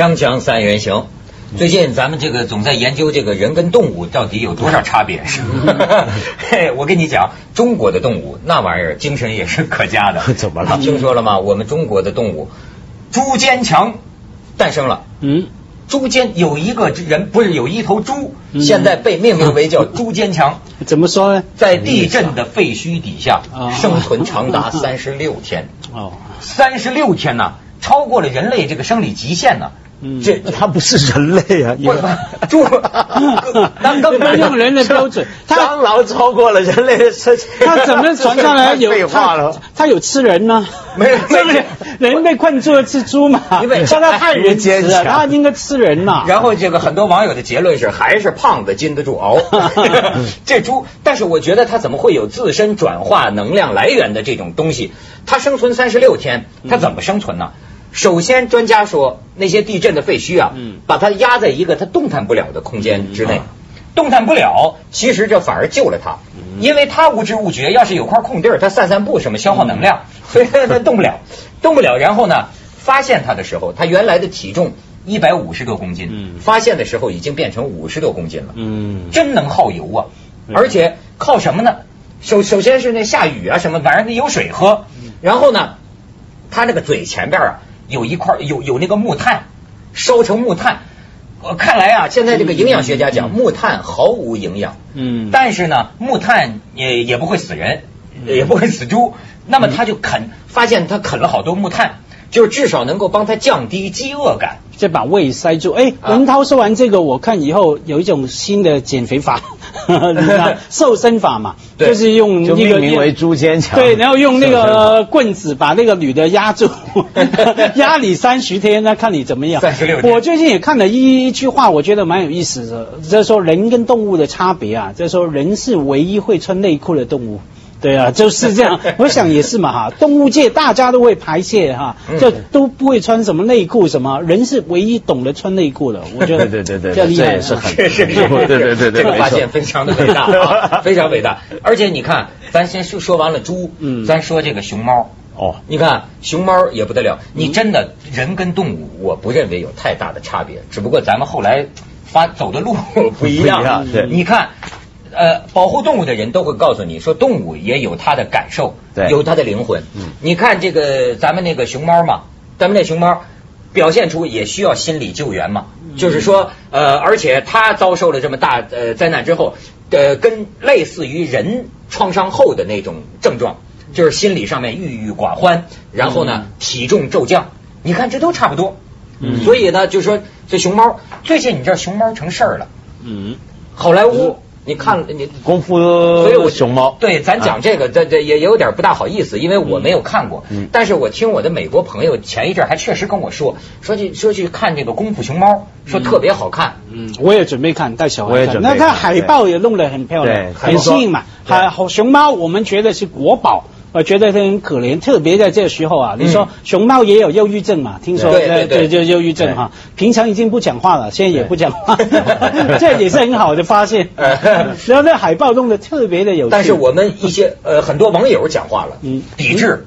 锵锵三人行，最近咱们这个总在研究这个人跟动物到底有多少差别。嘿，我跟你讲，中国的动物那玩意儿精神也是可嘉的。怎么了你听说了吗？我们中国的动物，猪坚强诞生了。嗯，猪坚有一个人不是有一头猪，嗯现在被命名为叫 猪坚强，怎么说呢？在地震的废墟底下啊生存长达三十六天。哦，三十六天呐，超过了人类这个生理极限呢。嗯这他不是人类啊，猪，那根本用人的标准，他蟑螂超过了人类的身体，他怎么传上来有 废话了他？他有吃人呢？没有这个人被困住了吃猪嘛？因为但他太仁慈了，坚强他应该吃人呐。然后这个很多网友的结论是，还是胖子禁得住熬。这猪，但是我觉得它怎么会有自身转化能量来源的这种东西？它生存三十六天，它怎么生存呢？首先，专家说那些地震的废墟啊，嗯。把它压在一个它动弹不了的空间之内。嗯，动弹不了，其实这反而救了它，因为它无知无觉，要是有块空地儿，它散散步什么消耗能量，所以它它动不了，动不了。然后呢，发现它的时候，它原来的体重一百五十多公斤，嗯。发现的时候已经变成五十多公斤了，嗯，真能耗油啊！嗯。而且靠什么呢？首首先是那下雨啊什么，反正得有水喝。然后呢，它那个嘴前边啊有一块有有那个木炭，烧成木炭。我，看来啊，现在这个营养学家讲，嗯木炭毫无营养。嗯，但是呢，木炭也也不会死人，也不会死猪。那么他就啃，发现他啃了好多木炭，就是至少能够帮他降低饥饿感。再把胃塞住。哎，啊文涛说完这个，我看以后有一种新的减肥法，你知道瘦身法嘛，对就是用就那个命名为猪坚强。对，然后用那个棍子把那个女的压住，压你三十天，那看你怎么样。三十六我最近也看了一一句话，我觉得蛮有意思的，就是说人跟动物的差别啊，就是说人是唯一会穿内裤的动物。对啊，就是这样。我想也是嘛哈，动物界大家都会排泄哈，嗯就都不会穿什么内裤什么，人是唯一懂得穿内裤的。我觉得 对对对对这厉害这也是很是是是，对对对对这个发现非常的伟大啊，非常伟大。而且你看，咱先说说完了猪，嗯咱说这个熊猫。哦，你看熊猫也不得了，你真的人跟动物，我不认为有太大的差别，只不过咱们后来发走的路不一样。不一样对你看。呃，保护动物的人都会告诉你说，动物也有它的感受，对。有它的灵魂。嗯。你看这个咱们那个熊猫嘛，咱们那熊猫表现出也需要心理救援嘛，就是说，呃，而且它遭受了这么大呃灾难之后，呃，跟类似于人创伤后的那种症状，就是心理上面郁郁寡欢，然后呢，体重骤降，你看这都差不多。嗯。所以呢，就说这熊猫最近你知道熊猫成事儿了，嗯，好莱坞。你看，你功夫所以我熊猫。对，咱讲这个，这这也也有点不大好意思，因为我没有看过。嗯但是我听我的美国朋友前一阵还确实跟我说，说去说去看这个功夫熊猫，说特别好看。嗯，我也准备看，带小我也孩看。那它海报也弄得很漂亮，很吸引嘛。对还好熊猫，我们觉得是国宝。我觉得他很可怜，特别在这个时候啊，你说熊猫也有忧郁症嘛？听说对对。对就忧郁症哈，平常已经不讲话了，现在也不讲话，这也是很好的发现。然后那海报弄得特别的有趣。但是我们一些呃很多网友讲话了，嗯。抵制，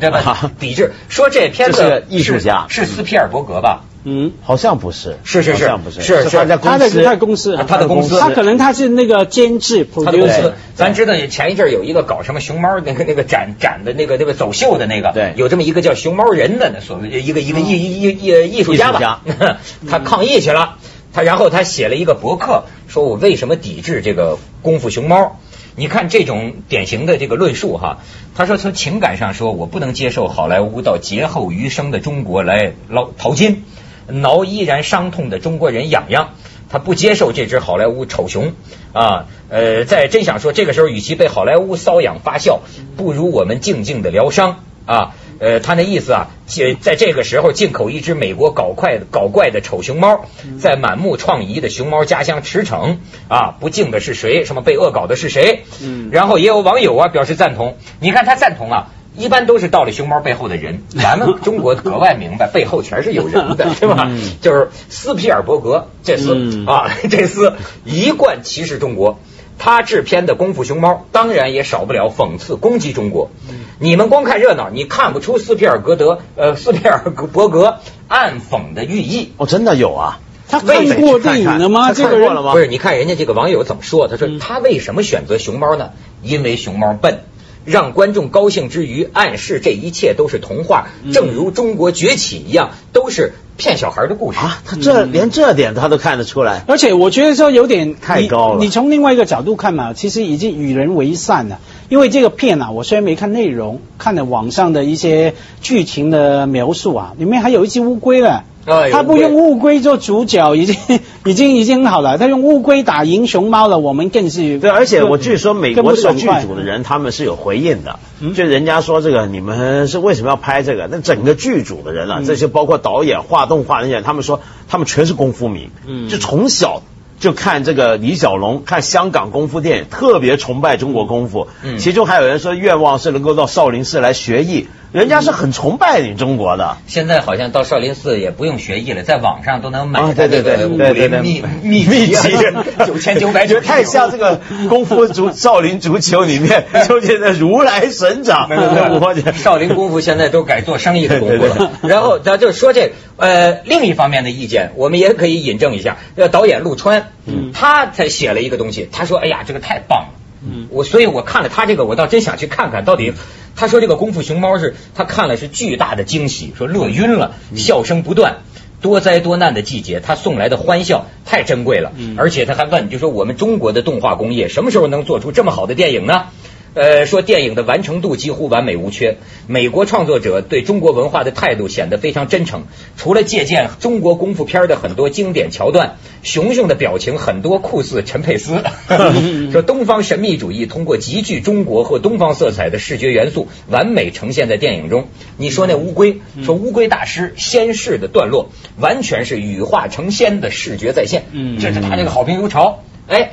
对吧？啊？抵制，说这片子艺术家。是是斯皮尔伯格吧？嗯，好像不是，是是是。好像不是，是是。他在公司，他的他的公司，他的公司。他可能他是那个监制他的公 producer 司，咱知道前一阵儿有一个搞什么熊猫那个 那个展展的那个那个走秀的那个，对。有这么一个叫熊猫人的那所谓一个一个艺艺艺艺艺术家。吧，他抗议去了，他然后他写了一个博客，说我为什么抵制这个功夫熊猫。你看这种典型的这个论述哈，他说从情感上说，我不能接受好莱坞到劫后余生的中国来捞淘金，挠依然伤痛的中国人痒痒。他不接受这只好莱坞丑熊啊，呃，在真想说，这个时候与其被好莱坞瘙痒发笑，不如我们静静的疗伤啊。呃，他那意思啊，这在这个时候进口一只美国搞怪搞怪的丑熊猫，在满目疮痍的熊猫家乡驰骋啊，不敬的是谁？什么被恶搞的是谁？嗯然后也有网友啊表示赞同，你看他赞同啊。一般都是到了熊猫背后的人，咱们中国格外明白，背后全是有人的，是吧？嗯就是斯皮尔伯格这厮、嗯啊，这厮一贯歧视中国，他制片的《功夫熊猫》当然也少不了讽刺攻击中国。你们光看热闹，你看不出斯皮尔格德呃斯皮尔伯格暗讽的寓意。哦，真的有啊。他看过电影了吗？这个人不是，你看人家这个网友怎么说？他说他为什么选择熊猫呢？因为熊猫笨。让观众高兴之余，暗示这一切都是童话，正如中国崛起一样，都是骗小孩的故事啊！他这连这点他都看得出来，而且我觉得说有点太高了。你从另外一个角度看嘛，其实已经与人为善了。因为这个片啊，我虽然没看内容，看了网上的一些剧情的描述啊，里面还有一只乌龟了。他不用乌龟做主角，已经 已经已经很好了。他用乌龟打赢熊猫了，我们更是对。而且我据说美国这个剧组的人他们是有回应的，就人家说这个你们是为什么要拍这个？那整个剧组的人啊，这些包括导演、画动画那些，他们说他们全是功夫迷，就从小。就看这个李小龙，看香港功夫电影，特别崇拜中国功夫。嗯，其中还有人说愿望是能够到少林寺来学艺，人家是很崇拜你中国的。现在好像到少林寺也不用学艺了，在网上都能买对对对武林秘秘秘籍，九千九百九，太像这个功夫足少林足球里面出现的如来神掌。少林功夫现在都改做生意的功夫了。然后咱就说这呃另一方面的意见，我们也可以引证一下。呃，导演陆川。嗯，他才写了一个东西，他说：“哎呀，这个太棒了。”嗯，我所以，我看了他这个，我倒真想去看看到底。他说这个功夫熊猫是他看了是巨大的惊喜，说乐晕了，笑声不断，多灾多难的季节，他送来的欢笑太珍贵了。嗯，而且他还问，就说我们中国的动画工业什么时候能做出这么好的电影呢？呃，说电影的完成度几乎完美无缺。美国创作者对中国文化的态度显得非常真诚。除了借鉴中国功夫片的很多经典桥段，熊熊的表情很多酷似陈佩斯。说东方神秘主义通过极具中国或东方色彩的视觉元素，完美呈现在电影中。你说那乌龟，说乌龟大师仙逝的段落，完全是羽化成仙的视觉再现。嗯，这是他这个好评如潮。哎。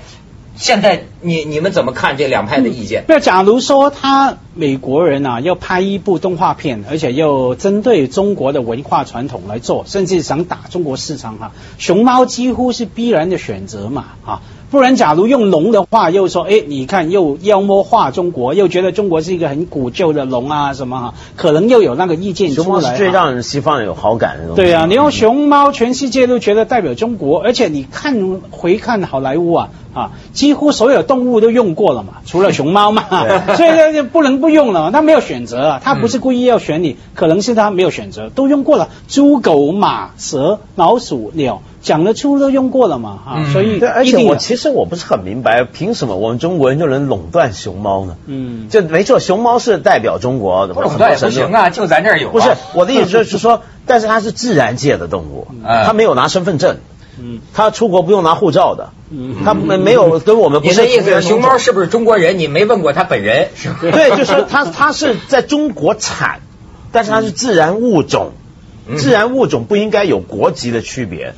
现在你你们怎么看这两派的意见？那假如说他美国人啊要拍一部动画片，而且又针对中国的文化传统来做，甚至想打中国市场哈，熊猫几乎是必然的选择嘛啊。不然，假如用龙的话，又说，哎，你看又妖魔化中国，又觉得中国是一个很古旧的龙啊，什么哈，可能又有那个意见出来。最让人西方有好感的东西。对啊，你用熊猫，全世界都觉得代表中国，而且你看回看好莱坞啊啊，几乎所有动物都用过了嘛，除了熊猫嘛，所以就不能不用了。他没有选择啊，他不是故意要选你，可能是他没有选择，都用过了，猪、狗、马、蛇、老鼠、鸟。讲得出都用过了嘛，啊，所以对，而且我其实我不是很明白，凭什么我们中国人就能垄断熊猫呢？嗯，就没错，熊猫是代表中国的，垄断也不行啊，就咱这儿有。不是我的意思就是说，但是它是自然界的动物，它没有拿身份证，嗯，他出国不用拿护照的，嗯，他没没有跟我们。你的意思是熊猫是不是中国人？你没问过他本人？是对，就是说它它是在中国产，但是他是自然物种，自然物种不应该有国籍的区别。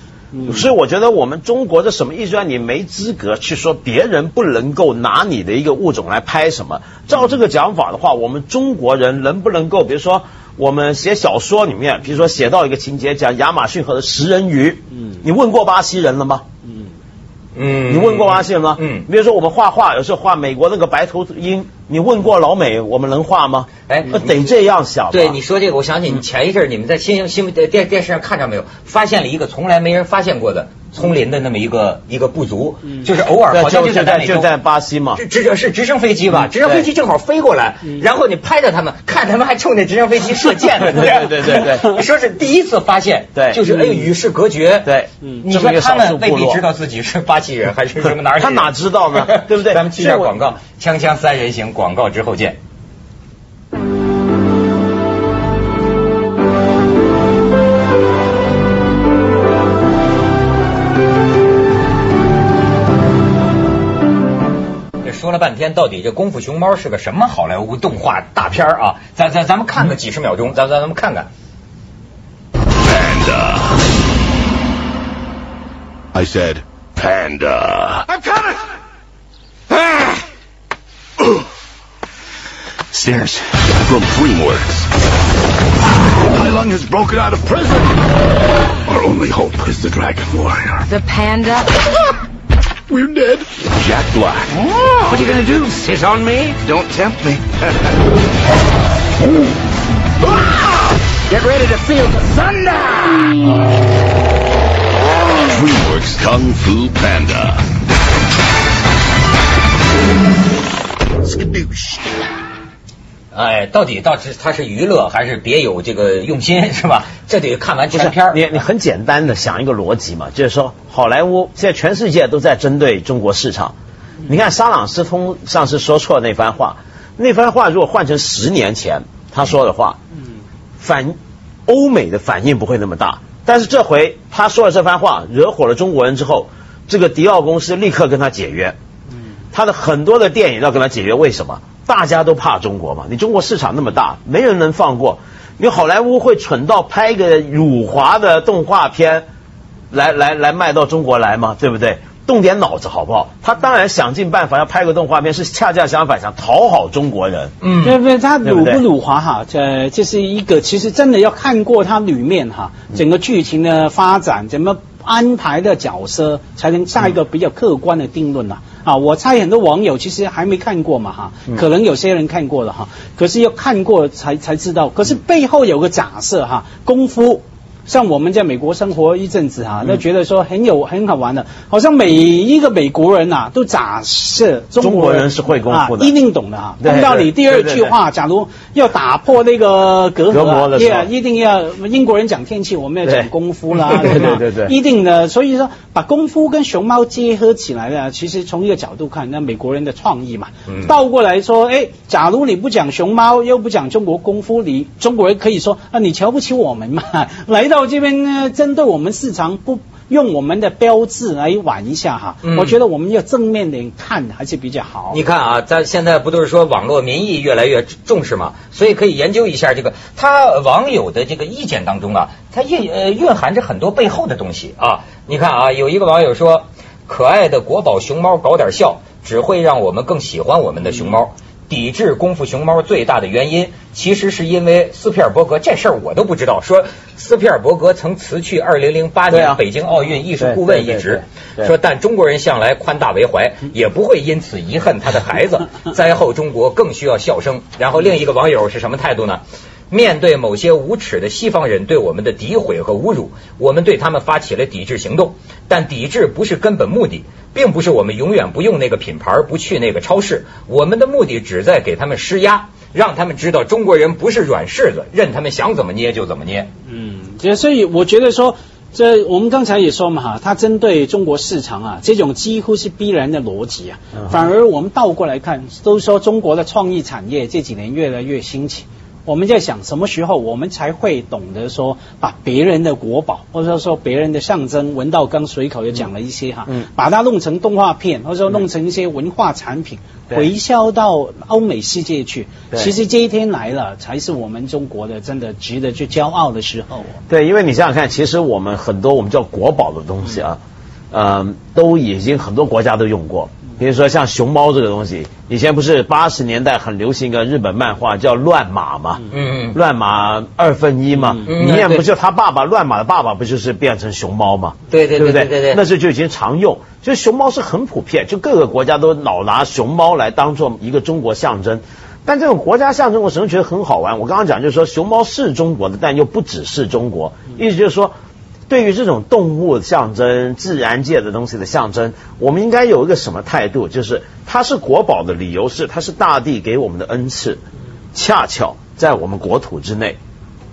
所以我觉得我们中国的什么艺术家，你没资格去说别人不能够拿你的一个物种来拍什么。照这个讲法的话，我们中国人能不能够，比如说我们写小说里面，比如说写到一个情节，讲亚马逊河的食人鱼，嗯，你问过巴西人了吗？嗯嗯，你问过巴西人吗？嗯，比如说我们画画，有时候画美国那个白头鹰。你问过老美，我们能画吗？哎，得这样想。对，你说这个，我想起你前一阵你们在新新闻电电视上看着没有？发现了一个从来没人发现过的。丛林的那么一个一个部族，就是偶尔好像就是在就在巴西嘛，直直是直升飞机吧，直升飞机正好飞过来，然后你拍着他们，看他们还冲着直升飞机射箭呢，对对？对对，你说是第一次发现，对，就是哎与世隔绝，对，你说他们未必知道自己是巴西人还是什么哪儿，他哪知道呢？对不对？咱们去下广告，锵锵三人行广告之后见。半天，到底这《功夫熊猫》是个什么好莱坞动画大片啊？咱咱咱们看个几十秒钟，咱咱咱们看看。Panda. I said panda. I'm coming. Ah! Stairs from DreamWorks. Tai Lung has broken out of prison. Our only hope is the Dragon Warrior. The panda We're dead. Jack Black. Oh. What are you gonna do? Sit on me? Don't tempt me. Get ready to feel the thunder! DreamWorks Kung Fu Panda. Skadoosh. 哎，到底到底他是娱乐还是别有这个用心是吧？这得看完全片。你你很简单的想一个逻辑嘛，就是说好莱坞现在全世界都在针对中国市场。你看沙朗斯通上次说错那番话，那番话如果换成十年前他说的话，反欧美的反应不会那么大。但是这回他说了这番话，惹火了中国人之后，这个迪奥公司立刻跟他解约。他的很多的电影要跟他解约，为什么？大家都怕中国嘛，你中国市场那么大，没人能放过。你好莱坞会蠢到拍一个辱华的动画片，来来来卖到中国来吗？对不对？动点脑子好不好？他当然想尽办法要拍个动画片，是恰恰相反，想讨好中国人。嗯，对不对？他辱不辱华哈？这这是一个，其实真的要看过它里面哈，整个剧情的发展，怎么安排的角色，才能下一个比较客观的定论呐。啊，我猜很多网友其实还没看过嘛哈，可能有些人看过了哈，可是要看过才才知道。可是背后有个假设哈，功夫。像我们在美国生活一阵子哈，都觉得说很有很好玩的，好像每一个美国人呐、都假设中中国人是会功夫的啊一定懂的哈。对碰到你第二句话，假如要打破那个隔隔阂一定要英国人讲天气，我们要讲功夫啦，对吧对对对一定的。所以说，把功夫跟熊猫结合起来呢，其实从一个角度看，那美国人的创意嘛。嗯倒过来说，哎，假如你不讲熊猫，又不讲中国功夫，你中国人可以说啊，你瞧不起我们嘛？来到这边呢，针对我们市场不。用我们的标志来玩一下哈，嗯我觉得我们要正面点看还是比较好。你看啊，咱现在不都是说网络民意越来越重视嘛，所以可以研究一下这个他网友的这个意见当中啊，它蕴呃蕴含着很多背后的东西啊。你看啊，有一个网友说，可爱的国宝熊猫搞点笑，只会让我们更喜欢我们的熊猫。抵制功夫熊猫最大的原因，其实是因为斯皮尔伯格这事儿我都不知道。说斯皮尔伯格曾辞去2008对啊年北京奥运艺术顾问一职说但中国人向来宽大为怀，也不会因此遗恨他的孩子。灾后中国更需要笑声。然后另一个网友是什么态度呢？面对某些无耻的西方人对我们的诋毁和侮辱，我们对他们发起了抵制行动。但抵制不是根本目的，并不是我们永远不用那个品牌，不去那个超市。我们的目的只在给他们施压，让他们知道中国人不是软柿子，任他们想怎么捏就怎么捏。嗯，这所以我觉得说，这我们刚才也说嘛哈，它针对中国市场啊，这种几乎是必然的逻辑啊。反而我们倒过来看，都说中国的创意产业这几年越来越兴起。我们在想什么时候我们才会懂得说把别人的国宝或者说别人的象征，文道刚随口也讲了一些哈，嗯把它弄成动画片，或者说弄成一些文化产品，对回销到欧美世界去。其实这一天来了，才是我们中国的真的值得去骄傲的时候。对，因为你想想看，其实我们很多我们叫国宝的东西啊，嗯、都已经很多国家都用过。比如说像熊猫这个东西，以前不是八十年代很流行一个日本漫画叫《乱马》嘛，嗯嗯乱马二分一嘛，嗯里面不就他爸爸乱马的爸爸不就是变成熊猫嘛？对对对不对对对那时候就已经常用，就熊猫是很普遍，就各个国家都老拿熊猫来当做一个中国象征。但这种国家象征，我始终觉得很好玩。我刚刚讲就是说，熊猫是中国的，但又不只是中国。意思就是说，对于这种动物象征、自然界的东西的象征，我们应该有一个什么态度？就是它是国宝的理由是，它是大地给我们的恩赐，恰巧在我们国土之内，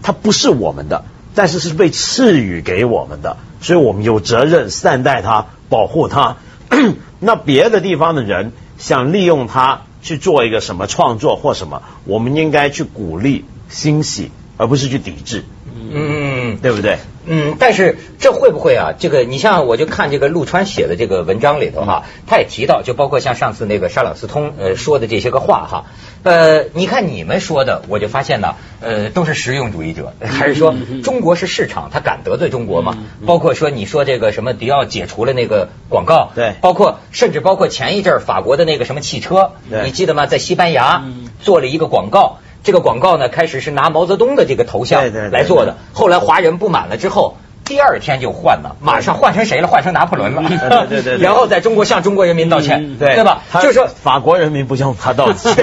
它不是我们的，但是是被赐予给我们的，所以我们有责任善待它，保护它。那别的地方的人想利用它去做一个什么创作或什么，我们应该去鼓励、欣喜，而不是去抵制，嗯。对不对？嗯，但是这会不会啊？这个你像我就看这个陆川写的这个文章里头哈，他也提到，就包括像上次那个沙朗斯通呃说的这些个话哈，呃，你看你们说的，我就发现呢，呃，都是实用主义者，还是说中国是市场，他敢得罪中国吗？包括说你说这个什么迪奥解除了那个广告，对包括甚至包括前一阵儿法国的那个什么汽车，对你记得吗？在西班牙做了一个广告。这个广告呢，开始是拿毛泽东的这个头像来做的，后来华人不满了之后，第二天就换了，马上换成谁了？换成拿破仑了。对对对对 然后在中国向中国人民道歉，对对吧？就是说法国人民不向他道歉。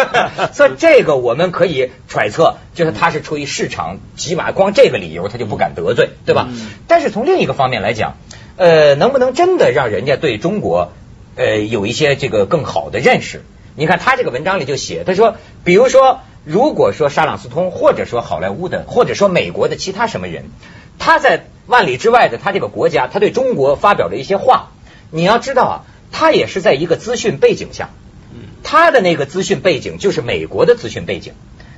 所以这个我们可以揣测，就是他是出于市场，起码光这个理由他就不敢得罪，对吧？但是从另一个方面来讲，呃，能不能真的让人家对中国呃有一些这个更好的认识？你看他这个文章里就写，他说，比如说，如果说沙朗斯通，或者说好莱坞的，或者说美国的其他什么人，他在万里之外的他这个国家，他对中国发表了一些话，你要知道啊，他也是在一个资讯背景下。他的那个资讯背景就是美国的资讯背景，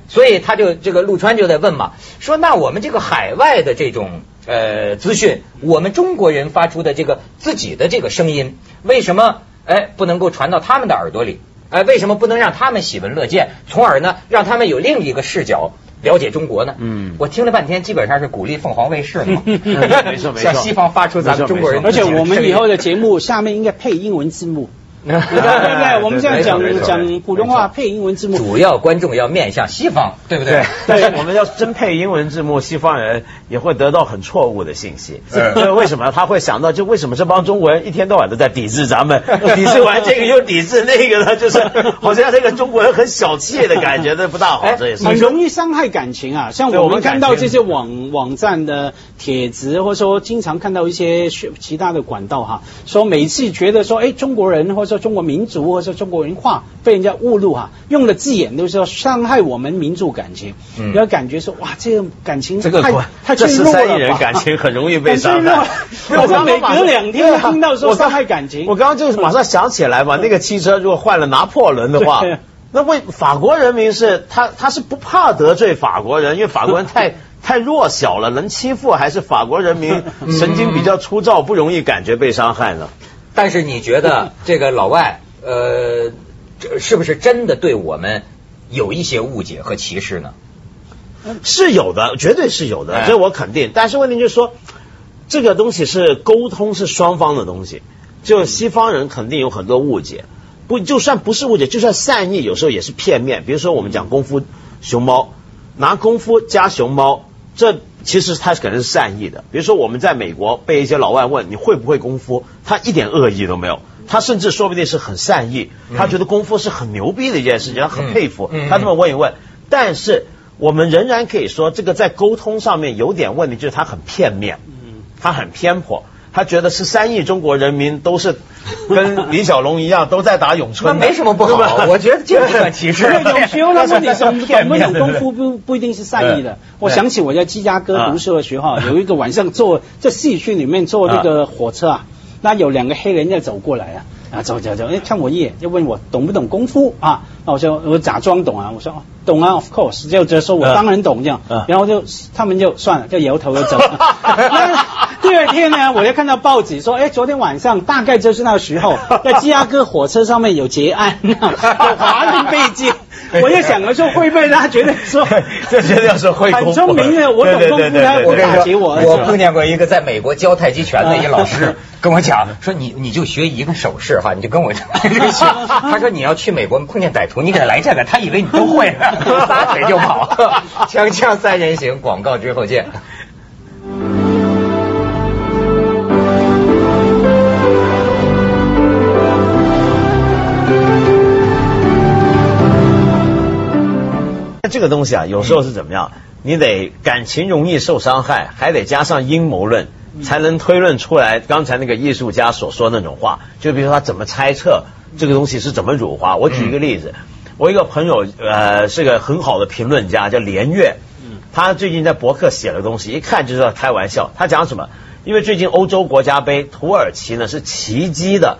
所以他就这个陆川就在问嘛，说那我们这个海外的这种呃资讯，我们中国人发出的这个自己的这个声音，为什么哎不能够传到他们的耳朵里？哎，为什么不能让他们喜闻乐见，从而呢让他们有另一个视角了解中国呢？嗯我听了半天，基本上是鼓励凤凰卫视嘛，没错没错 向西方发出咱们中国人的声音，我们以后的节目下面应该配英文字幕。对不对，我们现在讲讲普通话配英文字幕。主要观众要面向西方，对不对？但是我们要真配英文字幕，西方人也会得到很错误的信息。嗯这为什么他会想到，就为什么这帮中国人一天到晚都在抵制咱们，抵制完这个又抵制那个呢？就是好像这个中国人很小气的感觉，这不大好。哎这也是很容易伤害感情啊！像我们们看到这些网网站的帖子，或者说经常看到一些其其他的管道哈，说每次觉得说，哎，中国人或者说中国民族或者说中国文化被人家误入哈，用的字眼都是说伤害我们民族感情，嗯。然后感觉说哇，这个感情太这个国太这十脆弱了吧？三亿人感情很容易被 伤害。我刚每隔两天就听到说伤害感情。我刚刚就是马上想起来嘛，那个汽车如果换了拿破仑的话，那为法国人民是他他是不怕得罪法国人，因为法国人太太弱小了，能欺负还是法国人民神经比较粗糙，不容易感觉被伤害呢？但是你觉得 这个老外呃，这是不是真的对我们有一些误解和歧视呢？是有的，绝对是有的，哎这我肯定。但是问题就是说，这个东西是沟通，是双方的东西。就西方人肯定有很多误解，不就算不是误解，就算善意，有时候也是片面。比如说我们讲功夫熊猫，拿功夫加熊猫，这其实他可能是善意的。比如说我们在美国被一些老外问你会不会功夫，他一点恶意都没有。他甚至说不定是很善意，他觉得功夫是很牛逼的一件事情，他很佩服他这么问一问。但是我们仍然可以说，这个在沟通上面有点问题，就是他很片面，他很偏颇。他觉得十三亿中国人民都是跟李小龙一样，都在打咏春的，那没什么不好 我觉得这不算歧视因为有时候他问你懂不懂功夫不不一定是善意的。我想起我在芝加哥读书的时候，有一个晚上坐在市区里面坐那个火车啊，那有两个黑人要走过来啊。啊，走走走，哎，看我一眼，就问我懂不懂功夫啊？那我就我假装懂啊，我说哦懂啊，of course，就就说我当然懂这样，嗯然后就他们就算了，就摇头就走了。二天呢，我就看到报纸说，哎，昨天晚上大概就是那个时候，在芝加哥火车上面有劫案，有 华人被劫。我就想着说，会不会他觉得说，这绝对要是会很聪明的，我懂功夫，我打劫我。我碰见过一个在美国教太极拳的一个老师，跟我讲说你你就学一个手势哈，你就跟我这个学。他说你要去美国碰见歹徒，你给他来这个，他以为你都会呢，撒腿就跑。锵锵三人行，广告之后见。这个东西啊，有时候是怎么样？你得感情容易受伤害，还得加上阴谋论，才能推论出来刚才那个艺术家所说那种话。就比如说他怎么猜测这个东西是怎么辱华。我举一个例子，我一个朋友呃是个很好的评论家，叫连岳，他最近在博客写了东西，一看就知道开玩笑。他讲什么？因为最近欧洲国家杯，土耳其呢是奇迹的。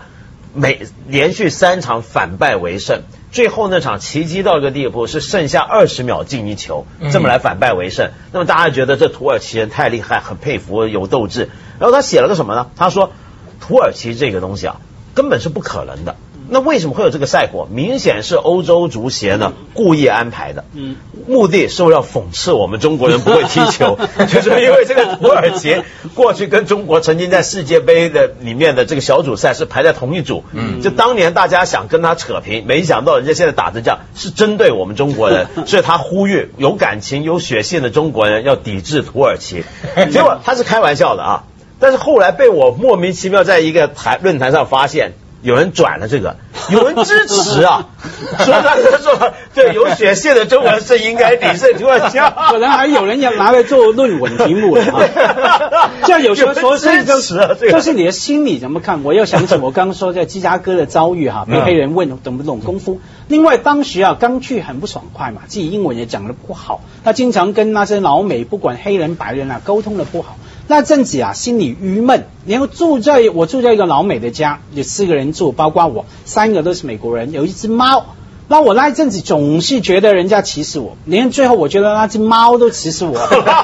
每连续三场反败为胜，最后那场奇迹到一个地步是剩下二十秒进一球，这么来反败为胜。那么大家觉得这土耳其人太厉害，很佩服，有斗志。然后他写了个什么呢？他说土耳其这个东西啊，根本是不可能的。那为什么会有这个赛果？明显是欧洲足协呢故意安排的，嗯，目的是为了讽刺我们中国人不会踢球，就是因为这个土耳其过去跟中国曾经在世界杯的里面的这个小组赛是排在同一组，嗯，就当年大家想跟他扯平，没想到人家现在打成这样，是针对我们中国人，所以他呼吁有感情、有血性的中国人要抵制土耳其，结果他是开玩笑的啊。但是后来被我莫名其妙在一个台论坛上发现，有人转了这个，有人支持啊，说他说对有血性的中文是应该抵制土耳其，可能还有人要拿来做论文题目啊。这样有时候说支持啊，这个这是你的心理怎么看？我又想起我刚刚说在芝加哥的遭遇哈，被黑人问懂不懂功夫。另外当时啊刚去很不爽快嘛，自己英文也讲的不好，他经常跟那些老美不管黑人白人啊沟通的不好。那阵子啊，心里郁闷。然后住在我住在一个老美的家，有四个人住，包括我，三个都是美国人，有一只猫。那我那一阵子总是觉得人家歧视我，连最后我觉得那只猫都歧视我。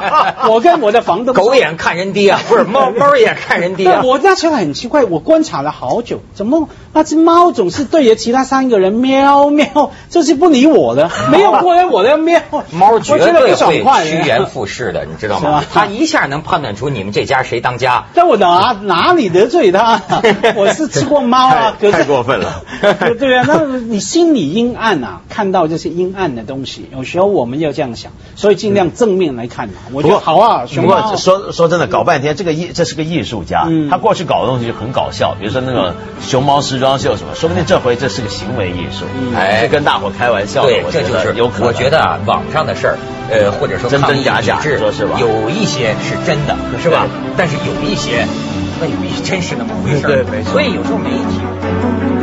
我跟我的房东狗眼看人低啊，不是猫猫眼看人低啊。我那时候很奇怪，我观察了好久，怎么那只猫总是对着其他三个人喵喵，就是不理我的，没有过来我的喵。猫绝对会趋炎附势的，你知道吗？它一下能判断出你们这家谁当家。但我哪哪里得罪他？我是吃过猫啊，太过分了。对啊，那你心里阴。暗啊，看到这些阴暗的东西，有时候我们要这样想，所以尽量正面来看嘛。我觉得好啊，不过说说真的，搞半天这个艺这是个艺术家，他过去搞的东西就很搞笑，比如说那个熊猫时装秀什么，说不定这回这是个行为艺术，哎，跟大伙开玩笑。对，这就是有可能。我觉得啊，网上的事儿，呃，或者说真真假假，说是吧？有一些是真的，是吧？但是有一些未必真是那么回事。对，没错。所以有时候媒体。